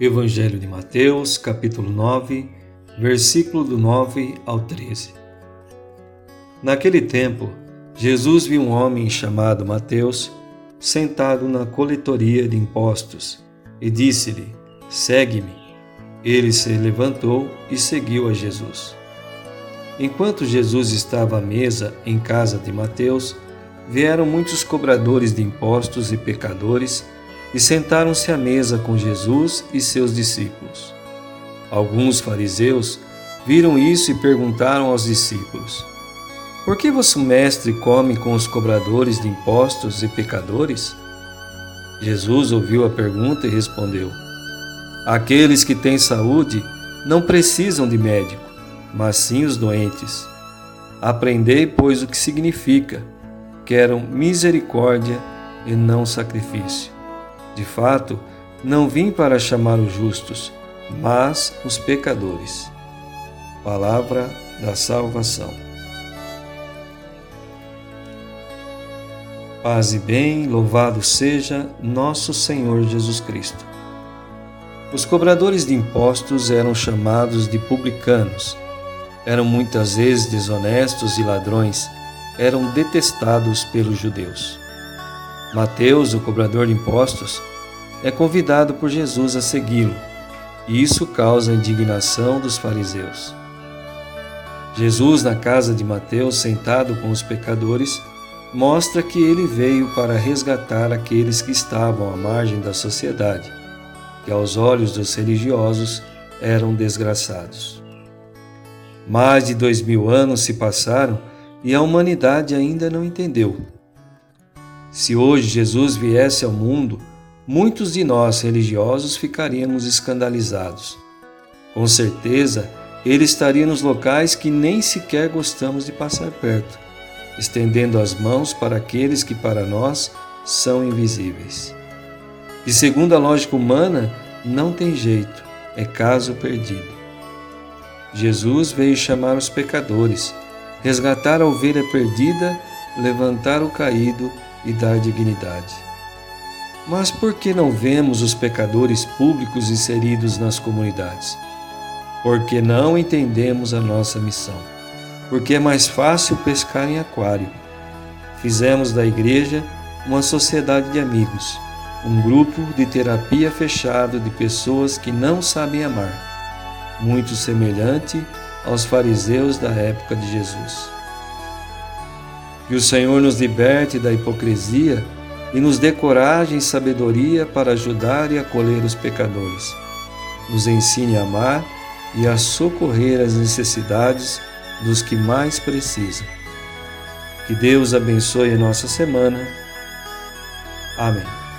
Evangelho de Mateus, capítulo 9, versículo do 9 ao 13. Naquele tempo, Jesus viu um homem chamado Mateus sentado na coletoria de impostos e disse-lhe: Segue-me. Ele se levantou e seguiu a Jesus. Enquanto Jesus estava à mesa em casa de Mateus, vieram muitos cobradores de impostos e pecadores e sentaram-se à mesa com Jesus e seus discípulos. Alguns fariseus viram isso e perguntaram aos discípulos: Por que vosso mestre come com os cobradores de impostos e pecadores? Jesus ouviu a pergunta e respondeu: Aqueles que têm saúde não precisam de médico, mas sim os doentes. Aprendei, pois, o que significa: quero misericórdia e não sacrifício. De fato, não vim para chamar os justos, mas os pecadores. Palavra da salvação. Paz e bem, louvado seja nosso Senhor Jesus Cristo. Os cobradores de impostos eram chamados de publicanos. Eram muitas vezes desonestos e ladrões. Eram detestados pelos judeus. Mateus, o cobrador de impostos, é convidado por Jesus a segui-lo, e isso causa a indignação dos fariseus. Jesus, na casa de Mateus, sentado com os pecadores, mostra que ele veio para resgatar aqueles que estavam à margem da sociedade, que aos olhos dos religiosos eram desgraçados. Mais de dois mil anos se passaram e a humanidade ainda não entendeu se hoje Jesus viesse ao mundo, muitos de nós religiosos ficaríamos escandalizados. Com certeza, ele estaria nos locais que nem sequer gostamos de passar perto, estendendo as mãos para aqueles que para nós são invisíveis. E segundo a lógica humana, não tem jeito, é caso perdido. Jesus veio chamar os pecadores, resgatar a ovelha perdida, levantar o caído e dar dignidade. Mas por que não vemos os pecadores públicos inseridos nas comunidades? Porque não entendemos a nossa missão. Porque é mais fácil pescar em aquário. Fizemos da igreja uma sociedade de amigos, um grupo de terapia fechado de pessoas que não sabem amar, muito semelhante aos fariseus da época de Jesus. Que o Senhor nos liberte da hipocrisia e nos dê coragem e sabedoria para ajudar e acolher os pecadores. Nos ensine a amar e a socorrer as necessidades dos que mais precisam. Que Deus abençoe a nossa semana. Amém.